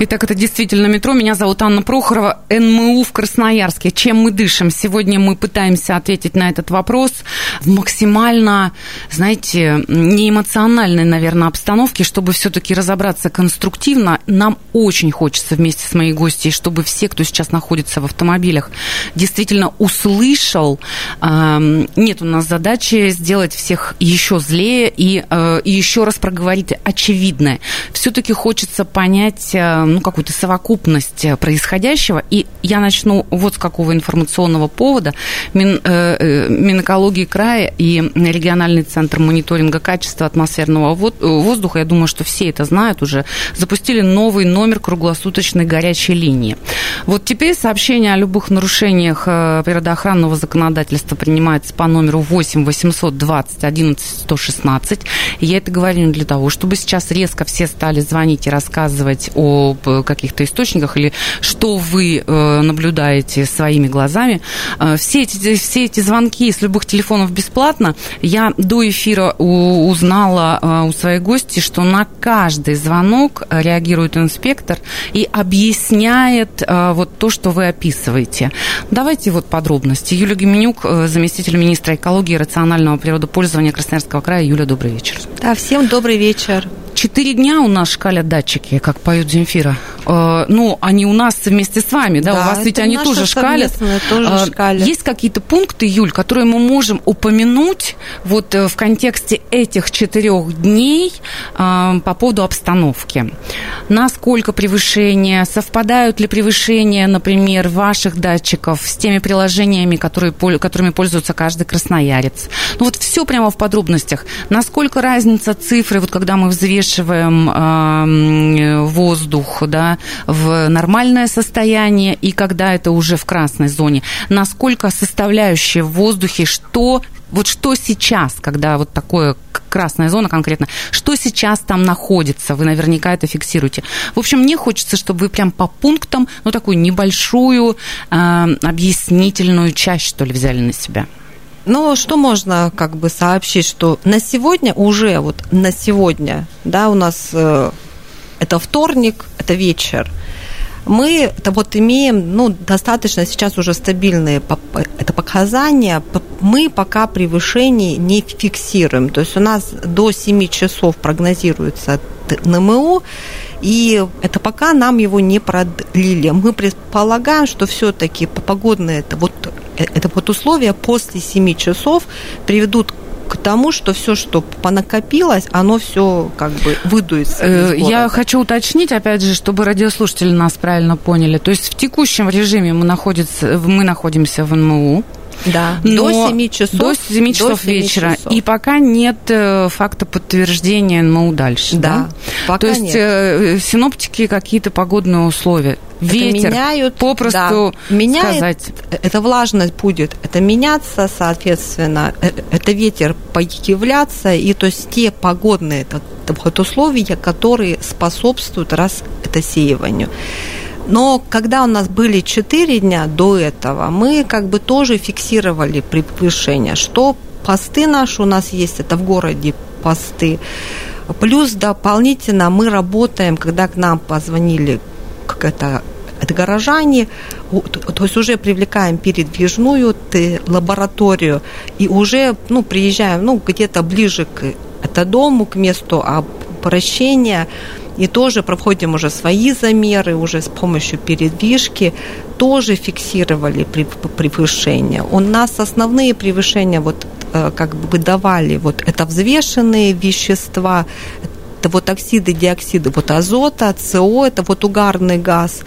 Итак, это действительно метро. Меня зовут Анна Прохорова, НМУ в Красноярске. Чем мы дышим? Сегодня мы пытаемся ответить на этот вопрос в максимально, знаете, неэмоциональной, наверное, обстановке, чтобы все-таки разобраться конструктивно. Нам очень хочется вместе с моей гостьей, чтобы все, кто сейчас находится в автомобилях, действительно услышал. Нет у нас задачи сделать всех еще злее и, э, и еще раз проговорить очевидное. Все-таки хочется понять э, ну, какую-то совокупность происходящего. И я начну вот с какого информационного повода. Мин, э, э Минэкологии края и региональный центр мониторинга качества атмосферного воздуха, я думаю, что все это знают уже, запустили новый номер круглосуточной горячей линии. Вот теперь сообщение о любых нарушениях э, природоохранного законодательства принимается по номеру 8 820 11 116. я это говорю не для того, чтобы сейчас резко все стали звонить и рассказывать об Э, каких-то источниках или что вы э, наблюдаете своими глазами. Э, все эти, все эти звонки с любых телефонов бесплатно. Я до эфира узнала у своей гости, что на каждый звонок реагирует инспектор и объясняет вот то, что вы описываете. Давайте вот подробности. Юлия Геменюк, заместитель министра экологии и рационального природопользования Красноярского края. Юля, добрый вечер. Да, всем добрый вечер. Четыре дня у нас шкалят датчики, как поют Земфира. Э, ну, они у нас вместе с вами, да? да у вас ведь они тоже шкалят. Тоже э, шкалят. Есть какие-то пункты, Юль, которые мы можем упомянуть вот э, в контексте этих четырех дней по поводу обстановки? Насколько превышение? Совпадают ли превышения, например, ваших датчиков с теми приложениями, которые, которыми пользуется каждый красноярец? Ну, вот все прямо в подробностях. Насколько разница цифры, вот когда мы взвешиваем взвешиваем воздух да, в нормальное состояние и когда это уже в красной зоне, насколько составляющие в воздухе, что вот что сейчас, когда вот такое красная зона конкретно, что сейчас там находится, вы наверняка это фиксируете. В общем, мне хочется, чтобы вы прям по пунктам, ну, такую небольшую э, объяснительную часть, что ли, взяли на себя. Ну, что можно как бы сообщить, что на сегодня уже, вот на сегодня, да, у нас э, это вторник, это вечер, мы это вот имеем ну, достаточно сейчас уже стабильные это показания. Мы пока превышений не фиксируем. То есть у нас до 7 часов прогнозируется НМУ, и это пока нам его не продлили. Мы предполагаем, что все-таки погодные это вот Э, это вот условия после 7 часов приведут к тому, что все, что понакопилось, оно все как бы выдуется. Э, я хочу уточнить, опять же, чтобы радиослушатели нас правильно поняли. То есть в текущем режиме мы, находится, мы находимся в НМУ. Да, Но до 7 часов. До 7 часов до 7 вечера. Часов. И пока нет э, факта подтверждения НМУ дальше. Да, да? пока То есть нет. синоптики какие-то погодные условия ветер, меняют, попросту да, меняет, сказать. Это влажность будет, это меняться, соответственно, э, это ветер появляться, и то есть те погодные это, вот условия, которые способствуют раз это сеиванию. Но когда у нас были 4 дня до этого, мы как бы тоже фиксировали превышение, что посты наши у нас есть, это в городе посты. Плюс дополнительно мы работаем, когда к нам позвонили как это это горожане, то есть уже привлекаем передвижную лабораторию и уже ну, приезжаем ну, где-то ближе к это дому, к месту обращения, и тоже проходим уже свои замеры, уже с помощью передвижки, тоже фиксировали превышения. У нас основные превышения вот э, как бы выдавали, вот это взвешенные вещества, это вот оксиды, диоксиды, вот азота, СО, это вот угарный газ.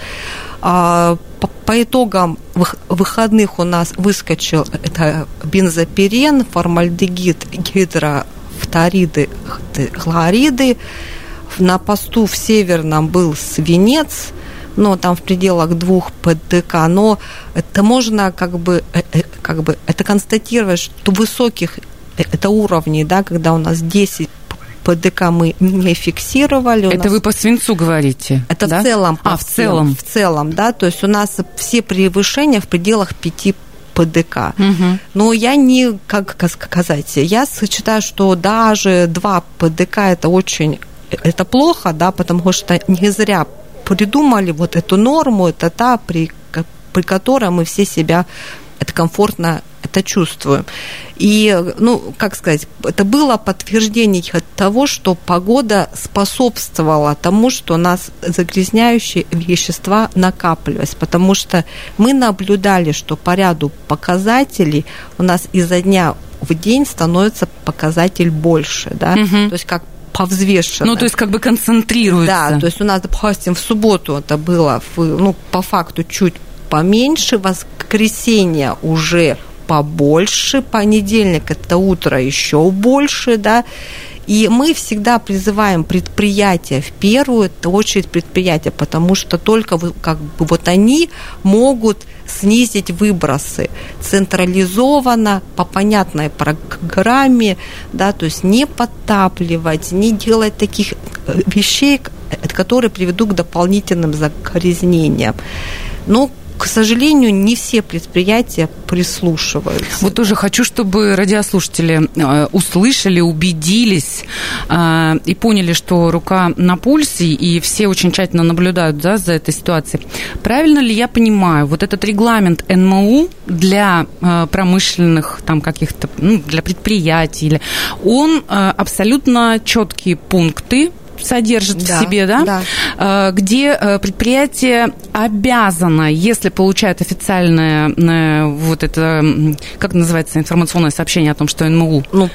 А, по итогам выходных у нас выскочил это бензопирен, формальдегид, гидрофториды, хлориды. На посту в Северном был свинец, ну, там в пределах двух ПДК, но это можно как бы, э, э, как бы это констатировать, что высоких э, это уровней, да, когда у нас 10 ПДК мы не фиксировали. Это вы по свинцу говорите? Это да? в целом. А, в целом. В целом, да, то есть у нас все превышения в пределах 5 ПДК. Угу. Но я не, как сказать, я считаю, что даже 2 ПДК это очень, это плохо, да, потому что не зря придумали вот эту норму, это та, при, при которой мы все себя это комфортно это чувствуем. И, ну, как сказать, это было подтверждение того, что погода способствовала тому, что у нас загрязняющие вещества накапливались, потому что мы наблюдали, что по ряду показателей у нас изо дня в день становится показатель больше, да, угу. то есть как повзвешенно. Ну, то есть как бы концентрируется. Да, то есть у нас, допустим, в субботу это было, ну, по факту чуть поменьше, воскресенье уже побольше, понедельник это утро еще больше, да, и мы всегда призываем предприятия в первую очередь предприятия, потому что только как бы вот они могут снизить выбросы централизованно, по понятной программе, да, то есть не подтапливать, не делать таких э, вещей, которые приведут к дополнительным загрязнениям. Но к сожалению, не все предприятия прислушиваются. Вот тоже хочу, чтобы радиослушатели э, услышали, убедились э, и поняли, что рука на пульсе, и все очень тщательно наблюдают да, за этой ситуацией. Правильно ли я понимаю, вот этот регламент НМУ для э, промышленных там каких-то, ну, для предприятий, он абсолютно четкие пункты, содержит да, в себе, да, да. Э, где э, предприятие обязано, если получает официальное э, вот это, как называется, информационное сообщение о том, что НМУ... Ну,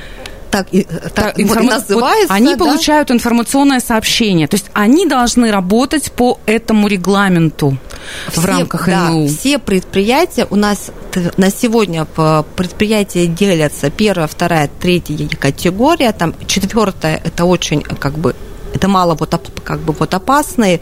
так, и, так, информа... вот называется. Они да? получают информационное сообщение. То есть они должны работать по этому регламенту все, в рамках да, НМУ. Все предприятия у нас на сегодня предприятия делятся первая, вторая, третья категория. Там четвертая это очень как бы это мало вот как бы вот опасные.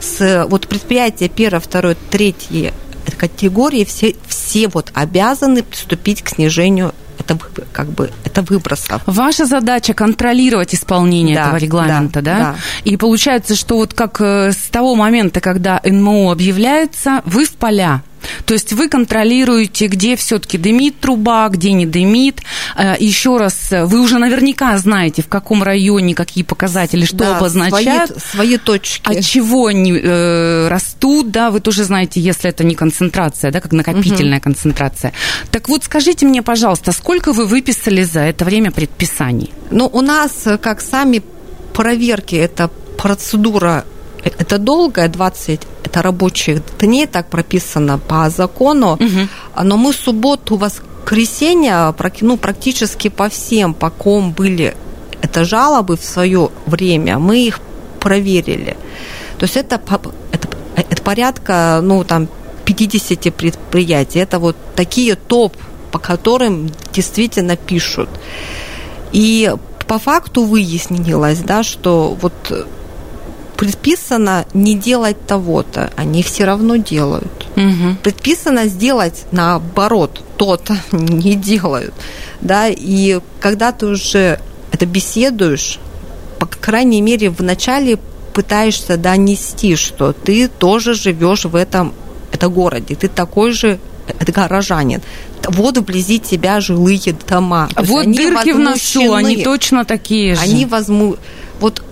С, вот предприятия первой, второй, третьей категории все, все вот обязаны приступить к снижению это как бы это выбросов. Ваша задача контролировать исполнение да, этого регламента, да, да? да? И получается, что вот как э, с того момента, когда НМО объявляется, вы в поля то есть вы контролируете, где все-таки дымит труба, где не дымит. Э, Еще раз, вы уже наверняка знаете, в каком районе какие показатели, что да, обозначают. Свои, свои точки. От чего они э, растут, да, вы тоже знаете, если это не концентрация, да, как накопительная угу. концентрация. Так вот, скажите мне, пожалуйста, сколько вы выписали за это время предписаний? Ну, у нас, как сами проверки, это процедура это долгая, 20 это рабочих дней, так прописано по закону, угу. но мы субботу, воскресенье, ну, практически по всем, по ком были это жалобы в свое время, мы их проверили. То есть это, это, это порядка, ну, там, 50 предприятий. Это вот такие топ, по которым действительно пишут. И по факту выяснилось, да, что вот предписано не делать того-то, они все равно делают. Угу. Предписано сделать наоборот, то-то не делают. Да? И когда ты уже это беседуешь, по крайней мере, вначале пытаешься донести, что ты тоже живешь в этом это городе, ты такой же это горожанин. Вот вблизи тебя жилые дома. Вот дырки в носу, они точно такие же. Они возьмут... Вот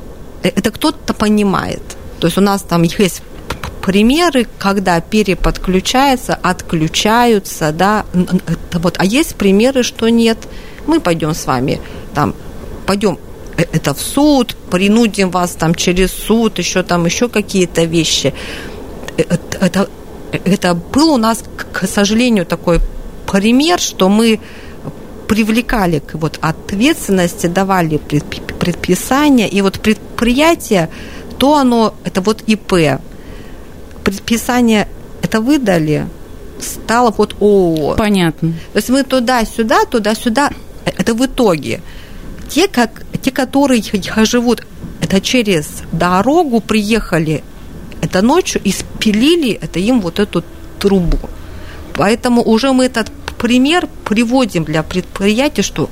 это кто-то понимает. То есть у нас там есть примеры, когда переподключаются, отключаются, да, вот, а есть примеры, что нет. Мы пойдем с вами там, пойдем э, это в суд, принудим вас там через суд, еще там еще какие-то вещи. Это, это, это был у нас, к сожалению, такой пример, что мы привлекали к вот ответственности, давали предписания, и вот предприятие, то оно, это вот ИП, предписание это выдали, стало вот ООО. Понятно. То есть мы туда-сюда, туда-сюда, это в итоге. Те, как, те, которые живут, это через дорогу приехали, это ночью и спилили это им вот эту трубу. Поэтому уже мы этот пример приводим для предприятия, что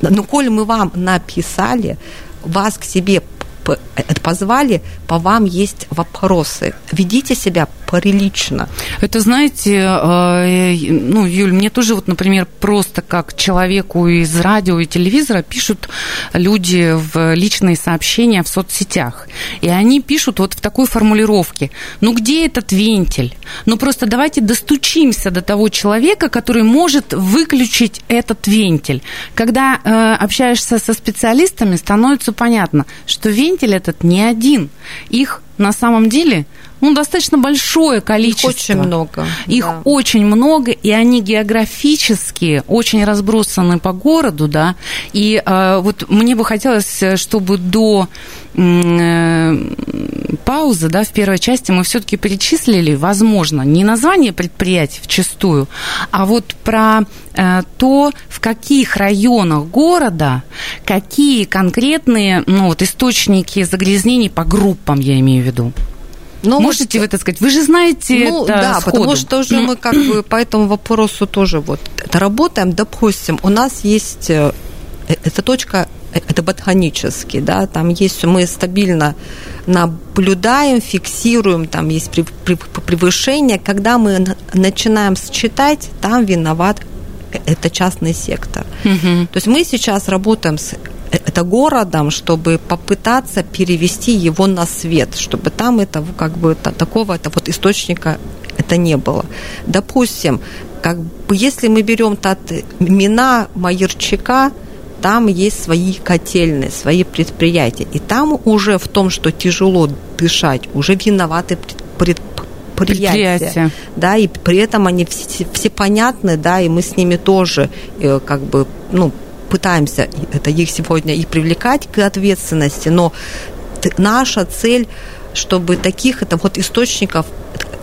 ну, коль мы вам написали, вас к себе позвали, по вам есть вопросы. Ведите себя прилично. Это, знаете, э, ну, Юль, мне тоже вот, например, просто как человеку из радио и телевизора пишут люди в личные сообщения в соцсетях. И они пишут вот в такой формулировке. Ну, где этот вентиль? Ну, просто давайте достучимся до того человека, который может выключить этот вентиль. Когда э, общаешься со специалистами, становится понятно, что вентиль этот не один. Их на самом деле ну, достаточно большое количество. Их очень много. Их да. очень много, и они географически очень разбросаны по городу, да. И э, вот мне бы хотелось, чтобы до э, паузы, да, в первой части мы все-таки перечислили, возможно, не название предприятий вчастую, а вот про э, то, в каких районах города какие конкретные ну, вот, источники загрязнений по группам, я имею в виду. Ну, Можете вот, вы это сказать? Вы же знаете ну, это да, сходу. потому что уже мы как бы по этому вопросу тоже вот работаем. Допустим, у нас есть э, эта точка это ботанический, да, там есть, мы стабильно наблюдаем, фиксируем, там есть превышение. Когда мы начинаем считать, там виноват э, это частный сектор. Угу. То есть мы сейчас работаем с это городом, чтобы попытаться перевести его на свет, чтобы там этого как бы такого это вот источника это не было. Допустим, как бы если мы берем тот Мина Майерчика, там есть свои котельные, свои предприятия. И там уже в том, что тяжело дышать, уже виноваты предприятия. Предприятия. Да, и при этом они все, все понятны, да, и мы с ними тоже э, как бы, ну, пытаемся это их сегодня и привлекать к ответственности, но наша цель, чтобы таких это вот источников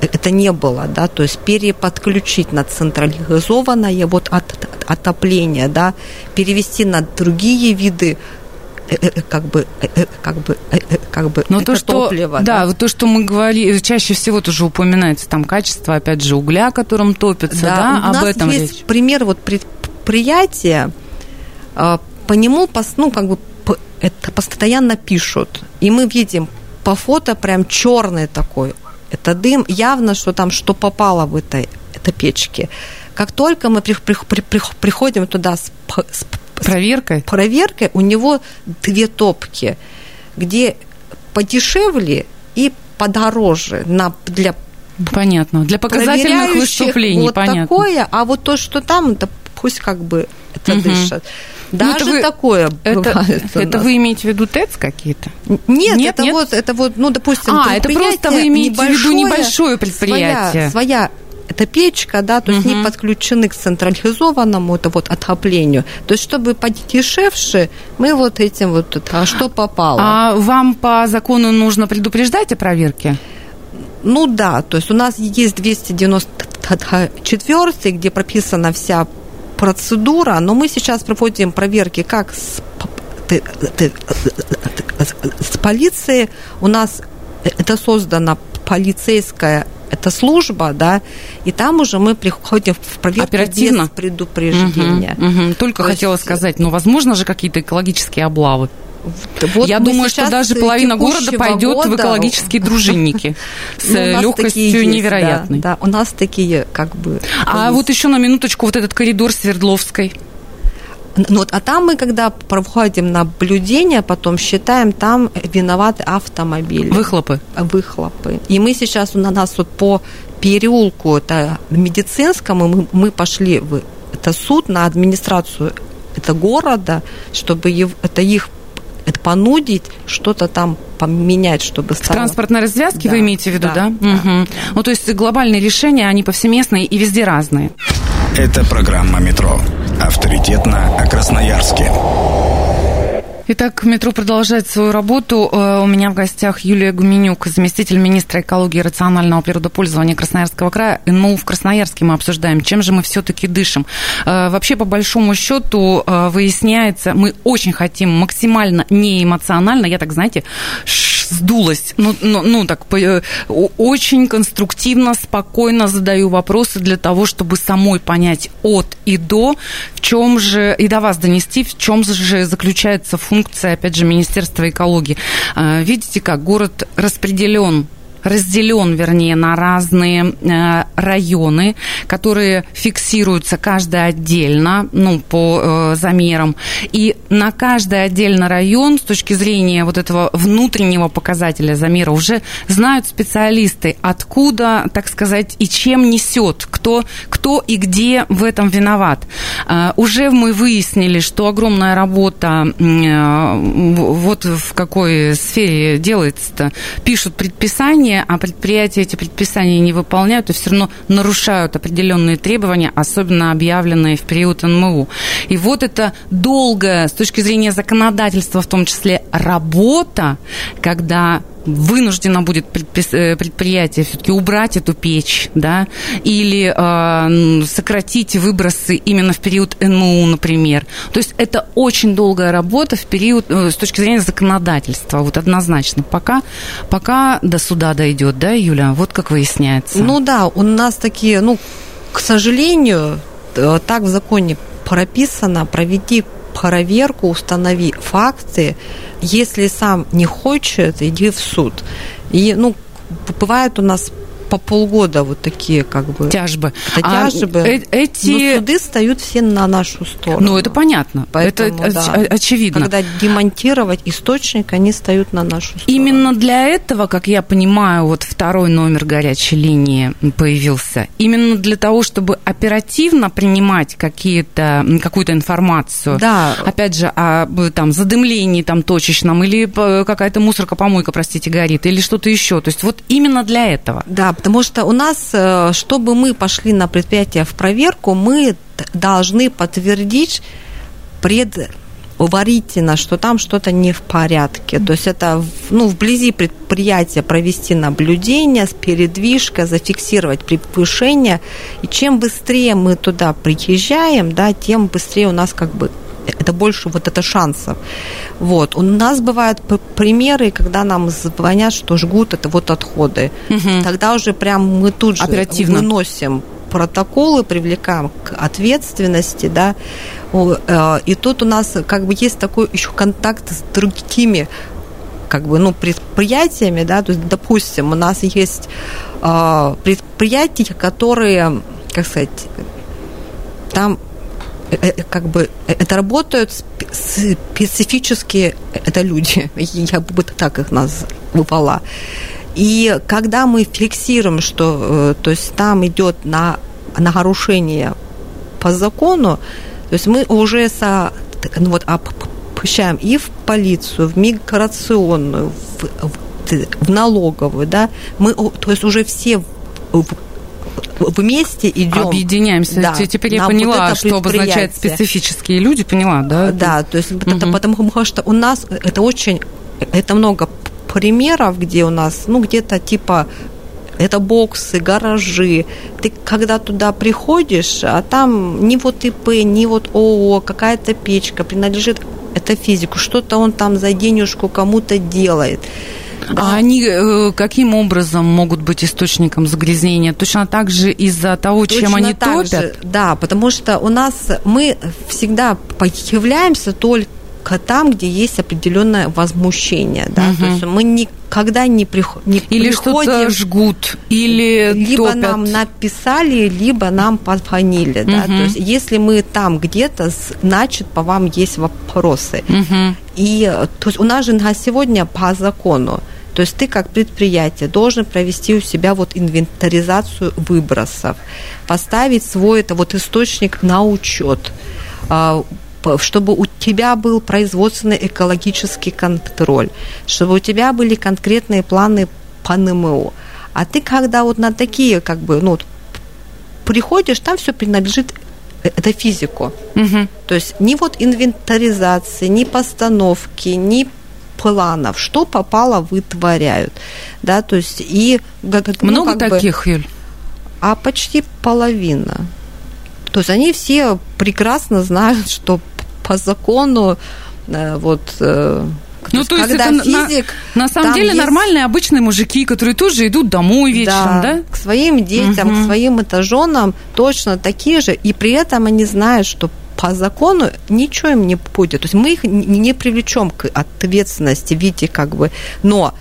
это не было, да, то есть переподключить на централизованное вот от, отопление, да, перевести на другие виды э, э, как бы, как бы, как бы Но то, что, топливо. Да, да, то, что мы говорили, чаще всего тоже упоминается там качество, опять же, угля, которым топится, да, да? У об нас этом есть речь. пример вот предприятия, а, по нему, ну, как бы, это постоянно пишут. И мы видим по фото прям черный такой. Это дым. Явно, что там что попало в этой, этой печке. Как только мы при, при, при, приходим туда с, с проверкой, проверкой, у него две топки, где подешевле и подороже на, для Понятно. Для показательных выступлений, вот понятно. такое, а вот то, что там, это пусть как бы это угу. дышат. Даже ну, вы, такое это. Это вы имеете в виду ТЭЦ какие-то? Нет, нет, это нет? вот, это вот, ну, допустим, а, это просто вы имеете в виду небольшое предприятие. Своя, своя это печка, да, то есть угу. не подключены к централизованному это вот отоплению. То есть, чтобы подешевше, мы вот этим вот, а что попало. А вам по закону нужно предупреждать о проверке? Ну да, то есть у нас есть 294, где прописана вся процедура, но мы сейчас проводим проверки как с, с полицией. У нас это создана полицейская это служба, да, и там уже мы приходим в проверку Оперативно? без предупреждения. Угу, угу. Только То хотела есть... сказать, ну, возможно же какие-то экологические облавы. Вот Я думаю, что даже половина города пойдет года... в экологические дружинники с ну, легкостью невероятной. Да, да, у нас такие как бы. А есть. вот еще на минуточку вот этот коридор Свердловской. Ну, вот, а там мы, когда проходим наблюдение, потом считаем, там виноваты автомобили. Выхлопы? Выхлопы. И мы сейчас, у нас вот по переулку это медицинскому, мы, мы пошли в это суд на администрацию это города, чтобы это их это понудить что-то там поменять, чтобы стало... В транспортной развязке да, вы имеете в виду, да? да? да, угу. да. Ну, то есть глобальные решения, они повсеместные и везде разные. Это программа «Метро». Авторитетно о Красноярске. Итак, метро продолжает свою работу. Э, у меня в гостях Юлия Гуменюк, заместитель министра экологии и рационального природопользования Красноярского края. НМУ в Красноярске мы обсуждаем, чем же мы все-таки дышим. Э, вообще, по большому счету, э, выясняется, мы очень хотим максимально неэмоционально, я так, знаете, сдулась. Ну, ну, ну так, э, очень конструктивно, спокойно задаю вопросы для того, чтобы самой понять от и до, в чем же, и до вас донести, в чем же заключается функция, опять же, Министерства экологии. А, видите, как город распределен разделен, вернее, на разные э, районы, которые фиксируются каждый отдельно, ну, по э, замерам. И на каждый отдельно район с точки зрения вот этого внутреннего показателя замера уже знают специалисты, откуда, так сказать, и чем несет, кто, кто и где в этом виноват. Э, уже мы выяснили, что огромная работа вот в какой сфере делается-то. Пишут предписания, предписания, а предприятия эти предписания не выполняют и все равно нарушают определенные требования, особенно объявленные в период НМУ. И вот это долгая, с точки зрения законодательства в том числе, работа, когда вынуждено будет э, предприятие все-таки убрать эту печь, да, или э, сократить выбросы именно в период НМУ, например. То есть это очень долгая работа в период э, с точки зрения законодательства, вот однозначно. Пока, пока до суда дойдет, да, Юля, вот как выясняется. Ну да, у нас такие, ну, к сожалению, э, так в законе прописано, проведи проверку, установи факты. Если сам не хочет, иди в суд. И, ну, бывает у нас по полгода вот такие как бы тяжбы. Это а тяжбы. Э эти Но суды встают все на нашу сторону. Ну это понятно, Поэтому, это да, очевидно. Когда демонтировать источник, они встают на нашу сторону. Именно для этого, как я понимаю, вот второй номер горячей линии появился. Именно для того, чтобы оперативно принимать какие-то какую-то информацию. Да. Опять же, о там задымлении там точечном или какая-то мусорка, помойка, простите, горит или что-то еще. То есть вот именно для этого. Да, потому что у нас, э, чтобы мы пошли на предприятие в проверку, мы должны подтвердить предварительно, что там что-то не в порядке. То есть это ну, вблизи предприятия провести наблюдение с передвижкой, зафиксировать превышение. И чем быстрее мы туда приезжаем, да, тем быстрее у нас как бы это больше вот это шансов. Вот. У нас бывают примеры, когда нам звонят, что жгут это вот отходы. Угу. Тогда уже прям мы тут же Оперативно. выносим протоколы, привлекаем к ответственности, да, э, и тут у нас как бы есть такой еще контакт с другими как бы, ну, предприятиями, да, то есть, допустим, у нас есть э, предприятия, которые, как сказать, там как бы э, это работают специфические это люди, я бы так их назвала. И когда мы фиксируем, что то есть там идет на нарушение по закону, то есть мы уже со, ну вот, обращаем и в полицию, в миграционную, в, в, в налоговую, да, мы, то есть уже все вместе идем. Объединяемся. Да, Теперь я поняла, вот что обозначает специфические люди, поняла, да? Да, то есть угу. потому что у нас это очень, это много примеров, где у нас, ну, где-то типа это боксы, гаражи. Ты когда туда приходишь, а там ни вот ИП, ни вот ООО, какая-то печка принадлежит это физику, что-то он там за денежку кому-то делает. Да. А они э, каким образом могут быть источником загрязнения? Точно так же из-за того, Точно чем они топят? Же, да, потому что у нас мы всегда появляемся только там, где есть определенное возмущение, да, угу. то есть мы никогда не, приход, не или приходим, что-то жгут, или либо топят. нам написали, либо нам позвонили, угу. да, то есть если мы там где-то, значит по вам есть вопросы, угу. и то есть у нас же на сегодня по закону то есть ты как предприятие должен провести у себя вот инвентаризацию выбросов, поставить свой это вот источник на учет, а, чтобы у тебя был производственный экологический контроль, чтобы у тебя были конкретные планы по НМО. А ты когда вот на такие как бы, ну, приходишь, там все принадлежит э, это физику. Угу. То есть ни вот инвентаризации, ни постановки, ни планов, что попало, вытворяют. Да, то есть и... Ну, Много таких, бы, Юль? А почти половина. То есть они все прекрасно знают, что по закону э, вот э, Ну, то есть, когда это физик, на, на самом деле есть... нормальные обычные мужики, которые тоже идут домой вечером, да? да? к своим детям, угу. к своим этажонам точно такие же, и при этом они знают, что по закону ничего им не будет. То есть мы их не привлечем к ответственности в виде как бы, но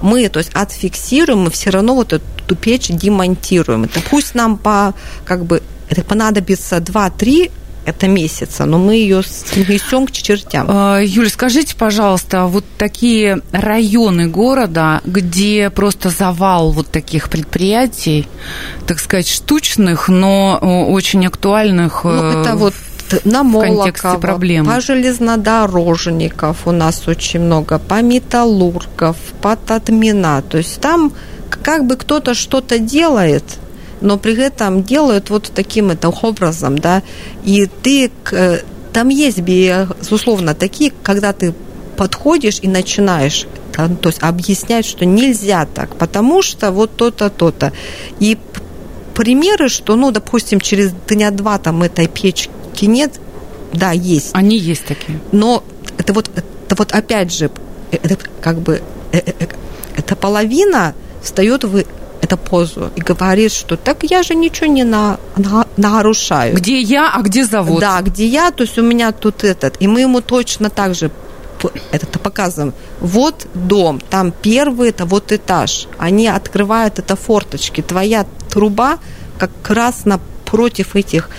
мы, то есть, отфиксируем, мы все равно вот эту печь демонтируем. Это пусть нам по, как бы, это понадобится 2-3 это месяца, но мы ее снесем к чертям. А, Юля, скажите, пожалуйста, вот такие районы города, где просто завал вот таких предприятий, так сказать, штучных, но очень актуальных ну, это вот на проблем. по железнодорожников у нас очень много, по металлургов, по Татмина. То есть там как бы кто-то что-то делает, но при этом делают вот таким это образом, да, и ты, там есть, безусловно, такие, когда ты подходишь и начинаешь то есть объяснять, что нельзя так, потому что вот то-то, то-то. И примеры, что, ну, допустим, через дня-два там этой печки нет, да, есть. Они есть такие. Но это вот, это вот опять же, это как бы, э, э, э, эта половина встает в эту позу и говорит, что так я же ничего не на, на, нарушаю. Где я, а где завод? Да, где я, то есть у меня тут этот. И мы ему точно так же это показываем. Вот дом, там первый, это вот этаж. Они открывают это форточки. Твоя труба как раз напротив этих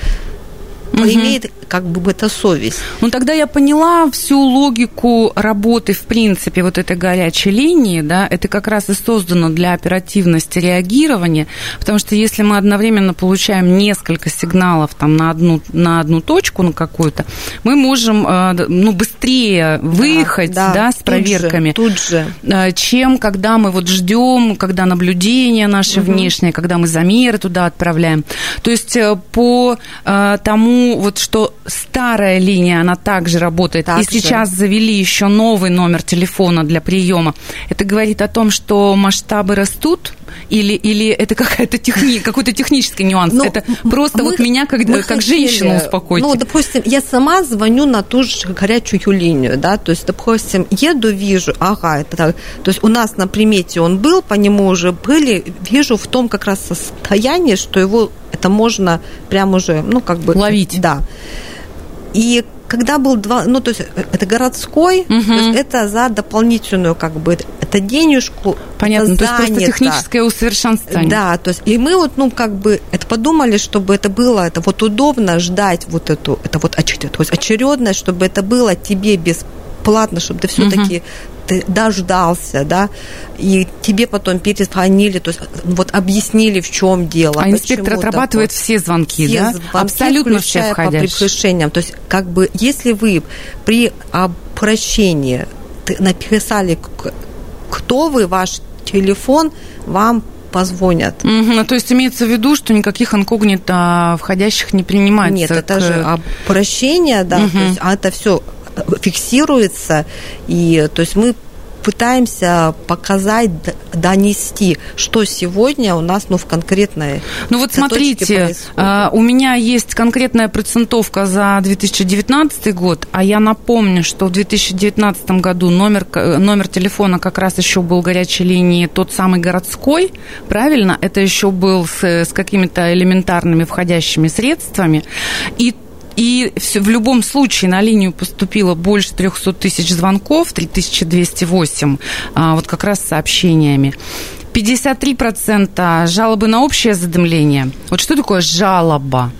угу. имеет как бы это совесть. Ну, тогда я поняла всю логику работы, в принципе, вот этой горячей линии, да, это как раз и создано для оперативности реагирования, потому что если мы одновременно получаем несколько сигналов там на одну, на одну точку, на какую-то, мы можем, э, ну, быстрее выехать, да, да, да с проверками. Тут же, тут же. Чем когда мы вот ждем, когда наблюдение наше угу. внешнее, когда мы замеры туда отправляем. То есть э, по э, тому, вот что старая линия, она также работает. Так и сейчас завели еще новый номер телефона для приема. Это говорит о том, что масштабы растут, или, или это какая-то техни, какой-то технический нюанс? Ну, это просто мы, вот меня как, как хотели, женщину успокоить. Ну, допустим, я сама звоню на ту же горячую линию, да, то есть, допустим, еду, вижу, ага, это так. То есть у нас на примете он был, по нему уже были, вижу в том как раз состоянии, что его это можно прям уже, ну, как бы... Ловить. Да. И когда был два, ну то есть э, это городской, угу. то есть это за дополнительную как бы это денежку. Понятно, это то есть просто техническое усовершенствование. Да, то есть и мы вот ну как бы это подумали, чтобы это было это вот удобно ждать вот эту это вот очередность, то есть очередность, чтобы это было тебе бесплатно, чтобы ты все-таки ты дождался, да, и тебе потом перезвонили, то есть вот объяснили, в чем дело. А инспектор отрабатывает такое. все звонки, все да? Звонки, Абсолютно все входящие. по прегрешениям. То есть как бы если вы при обращении написали, кто вы, ваш телефон, вам позвонят. Угу, ну, то есть имеется в виду, что никаких инкогнито входящих не принимается? Нет, это к... же обращение, да, угу. то есть а это все фиксируется, и то есть мы пытаемся показать, донести, что сегодня у нас ну, в конкретной Ну вот смотрите, а, у меня есть конкретная процентовка за 2019 год, а я напомню, что в 2019 году номер, номер телефона как раз еще был горячей линии тот самый городской, правильно? Это еще был с, с какими-то элементарными входящими средствами. И и в любом случае на линию поступило больше 300 тысяч звонков, 3208, а, вот как раз с сообщениями. 53% жалобы на общее задымление. Вот что такое жалоба?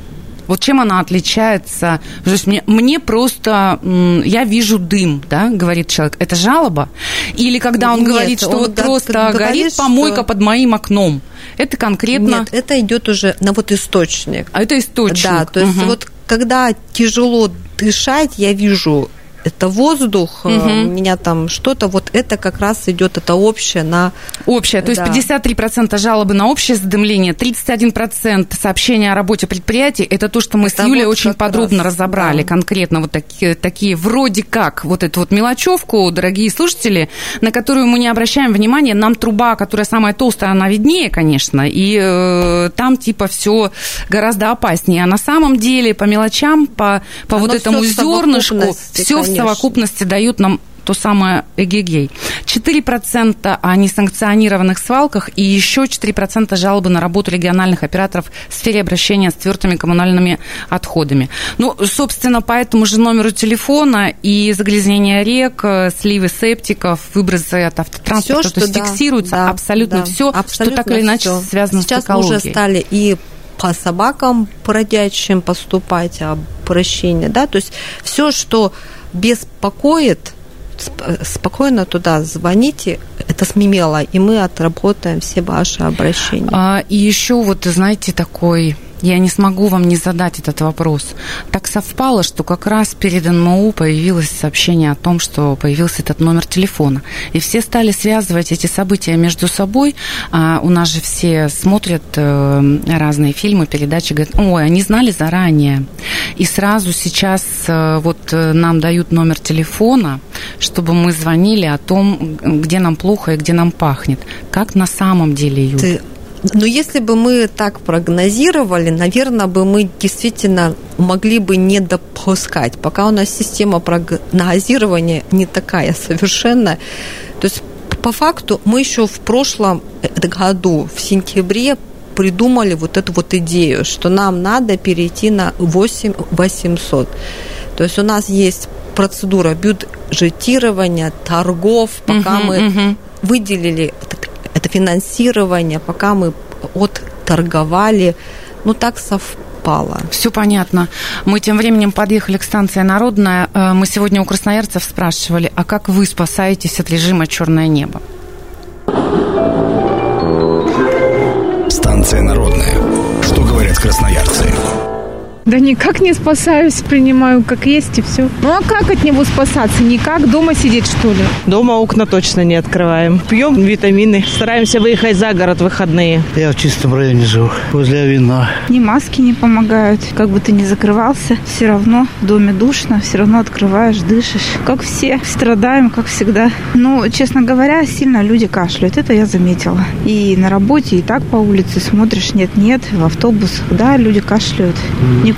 Вот чем она отличается? То есть мне, мне просто, я вижу дым, да, говорит человек. Это жалоба? Или когда он Нет, говорит, что он вот просто говорит, горит помойка что... под моим окном? Это конкретно... Нет, это идет уже на вот источник. А это источник. Да, то есть угу. вот когда тяжело дышать, я вижу это воздух, угу. у меня там что-то, вот это как раз идет, это общее на... Общее, то да. есть 53% жалобы на общее задымление, 31% сообщения о работе предприятий, это то, что мы это с Юлей вот очень подробно раз, разобрали, да. конкретно вот такие, такие вроде как вот эту вот мелочевку, дорогие слушатели, на которую мы не обращаем внимания, нам труба, которая самая толстая, она виднее, конечно, и э, там типа все гораздо опаснее, а на самом деле по мелочам, по, по вот этому зернышку, все в совокупности дают нам то самое эгегей. 4% о несанкционированных свалках и еще 4% жалобы на работу региональных операторов в сфере обращения с твердыми коммунальными отходами. Ну, собственно, по этому же номеру телефона и загрязнение рек, э, сливы септиков, выбросы от автотранспорта, Всё, то есть что, да, фиксируется да, абсолютно да, все, что так или иначе всё. связано Сейчас с экологией. мы уже стали и по собакам бродячим поступать обращение, да, то есть все, что беспокоит, сп- спокойно туда звоните, это с Мимела, и мы отработаем все ваши обращения. А, и еще вот, знаете, такой я не смогу вам не задать этот вопрос. Так совпало, что как раз перед НМУ появилось сообщение о том, что появился этот номер телефона. И все стали связывать эти события между собой. А у нас же все смотрят э, разные фильмы, передачи, говорят, ой, они знали заранее. И сразу сейчас э, вот э, нам дают номер телефона, чтобы мы звонили о том, где нам плохо и где нам пахнет. Как на самом деле, Юля? Ты но если бы мы так прогнозировали, наверное, бы мы действительно могли бы не допускать. Пока у нас система прогнозирования не такая совершенно. То есть по факту мы еще в прошлом году, в сентябре, придумали вот эту вот идею, что нам надо перейти на 8 800. То есть у нас есть процедура бюджетирования, торгов, пока Мгм, мы мгм. выделили это финансирование, пока мы отторговали, ну так совпало. Все понятно. Мы тем временем подъехали к станции Народная. Э, Мы сегодня у красноярцев спрашивали, а как вы спасаетесь от режима «Черное небо»? Станция народная. Что говорят красноярцы? Да никак не спасаюсь, принимаю как есть и все. Ну а как от него спасаться? Никак дома сидеть, что ли? Дома окна точно не открываем. Пьем витамины. Стараемся выехать за город в выходные. Я в чистом районе живу, возле Авина. Ни маски не помогают. Как бы ты ни закрывался, все равно в доме душно, все равно открываешь, дышишь. Как все, страдаем, как всегда. Ну, честно говоря, сильно люди кашляют. Это я заметила. И на работе, и так по улице смотришь, нет-нет, в автобусах, да, люди кашляют.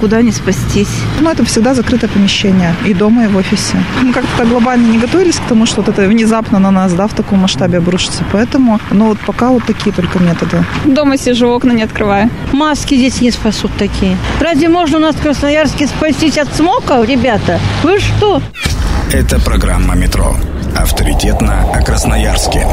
Никуда не спастись. Ну, это всегда закрытое помещение и дома, и в офисе. Мы как-то глобально не готовились к тому, что вот это внезапно на нас, да, в таком масштабе обрушится. Поэтому, ну, вот пока вот такие только методы. Дома сижу, окна не открываю. Маски здесь не спасут такие. Разве можно у нас в Красноярске спастись от смока, ребята? Вы что? Это программа «Метро». Авторитетно о Красноярске.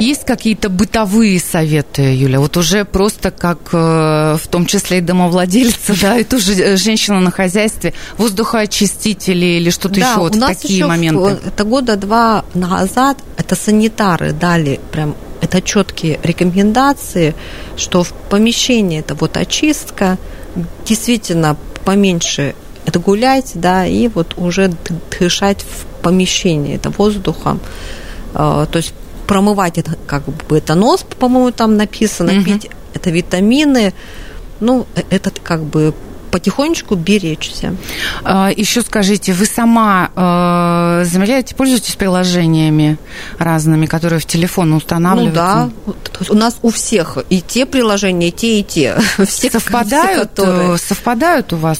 Есть какие-то бытовые советы, Юля? Вот уже просто как, э, в том числе и домовладельца, да, и тоже э, женщина на хозяйстве, воздухоочистители или что-то да, еще, вот у нас такие еще моменты. В, это года два назад это санитары дали прям это четкие рекомендации, что в помещении это вот очистка, действительно поменьше это гулять, да, и вот уже дышать в помещении, это воздухом. Э, То есть промывать это как бы это нос, по-моему, там написано, Мгм. пить это витамины. Ну, э- это как бы потихонечку беречься. А, Еще скажите, вы сама э, замеряете, пользуетесь приложениями разными, которые в телефон Ну устанавливаются? да, то есть у нас у всех и те приложения, и те, и те. Все, совпадают, все, которые- э, совпадают у вас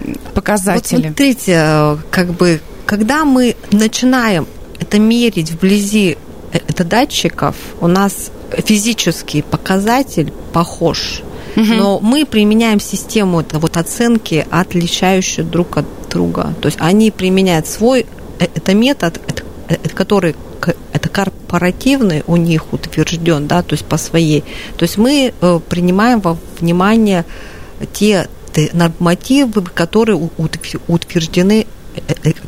Вот показатели? смотрите, э, как бы, когда мы начинаем это мерить вблизи это датчиков, у нас физический показатель похож. Но мы применяем систему это вот оценки, отличающую друг от друга. То есть они применяют свой, э, это метод, это- это который это корпоративный у них утвержден, да, то есть по своей. То есть мы э, принимаем во внимание те нормативы, которые утверждены э, э,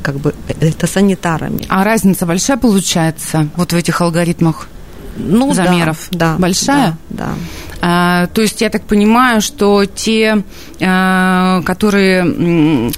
как бы э, это санитарами. А разница большая получается вот в этих алгоритмах? Ну, да, замеров да, большая? Да, да. А, то есть я так понимаю, что те, а, которые,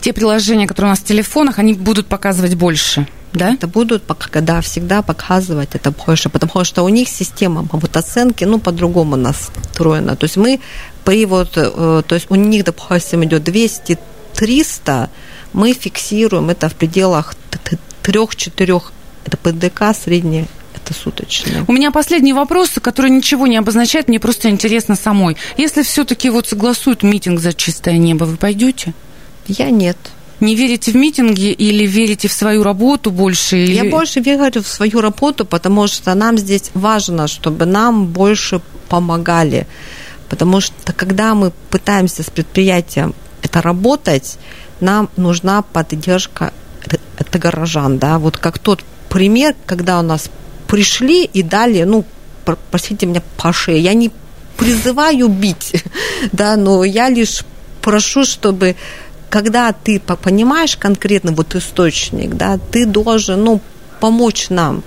те приложения, которые у нас в телефонах, они будут показывать больше, да? Это будут когда всегда показывать это больше, потому что у них система вот оценки, ну, по-другому настроена. То есть мы при вот, э, то есть у них, допустим, идет 200-300, мы фиксируем это в пределах 3-4, это ПДК средний, это суточный. У меня последний вопрос, который ничего не обозначает, мне просто интересно самой. Если все-таки вот согласуют митинг за чистое небо, вы пойдете? Я нет. не верите в митинги или верите в свою работу больше? Или... Я больше верю в свою работу, потому что нам здесь важно, чтобы нам больше помогали. Потому что когда мы пытаемся с предприятием это работать, нам нужна поддержка это горожан, да, вот как тот пример, когда у нас пришли и дали, ну, простите меня, по шее. Я не призываю бить, да, но я лишь прошу, чтобы когда ты понимаешь конкретно вот источник, да, ты должен, ну, помочь нам.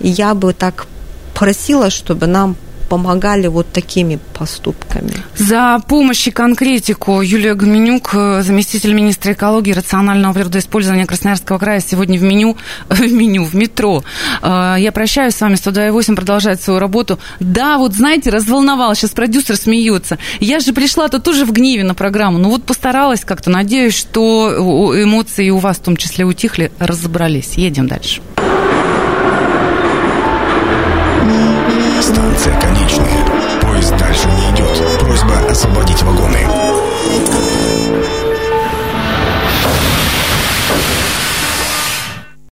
Я бы так просила, чтобы нам помогали вот такими поступками. За помощь и конкретику Юлия Гоменюк, заместитель министра экологии и рационального природоиспользования Красноярского края, сегодня в меню, в меню, в метро. А, я прощаюсь с вами, 102.8 продолжает свою работу. Да, вот знаете, разволновал, сейчас продюсер смеется. Я же пришла-то тоже в гневе на программу, ну вот постаралась как-то, надеюсь, что эмоции у вас в том числе утихли, разобрались. Едем дальше. Станция конечная.